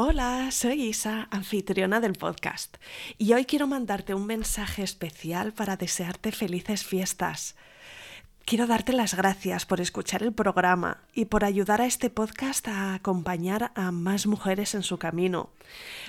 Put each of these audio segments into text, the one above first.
Hola, soy Isa, anfitriona del podcast, y hoy quiero mandarte un mensaje especial para desearte felices fiestas. Quiero darte las gracias por escuchar el programa y por ayudar a este podcast a acompañar a más mujeres en su camino.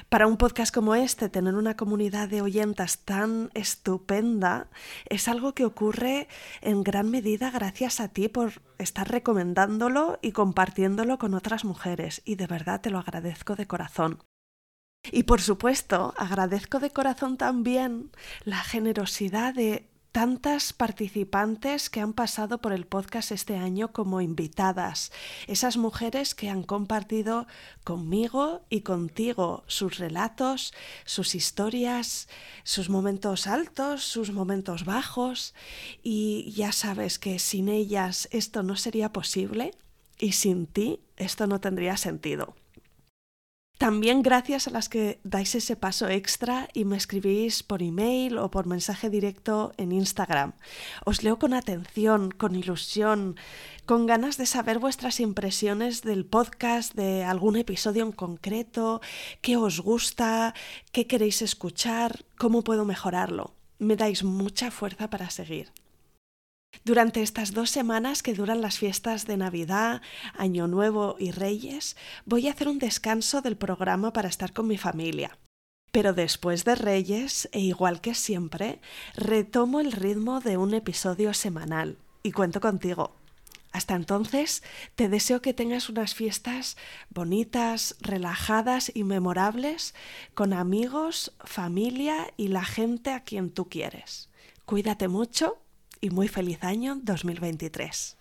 Para un podcast como este, tener una comunidad de oyentas tan estupenda es algo que ocurre en gran medida gracias a ti por estar recomendándolo y compartiéndolo con otras mujeres y de verdad te lo agradezco de corazón. Y por supuesto, agradezco de corazón también la generosidad de tantas participantes que han pasado por el podcast este año como invitadas, esas mujeres que han compartido conmigo y contigo sus relatos, sus historias, sus momentos altos, sus momentos bajos y ya sabes que sin ellas esto no sería posible y sin ti esto no tendría sentido. También gracias a las que dais ese paso extra y me escribís por email o por mensaje directo en Instagram. Os leo con atención, con ilusión, con ganas de saber vuestras impresiones del podcast, de algún episodio en concreto, qué os gusta, qué queréis escuchar, cómo puedo mejorarlo. Me dais mucha fuerza para seguir. Durante estas dos semanas que duran las fiestas de Navidad, Año Nuevo y Reyes, voy a hacer un descanso del programa para estar con mi familia. Pero después de Reyes, e igual que siempre, retomo el ritmo de un episodio semanal y cuento contigo. Hasta entonces, te deseo que tengas unas fiestas bonitas, relajadas y memorables con amigos, familia y la gente a quien tú quieres. Cuídate mucho y muy feliz año 2023.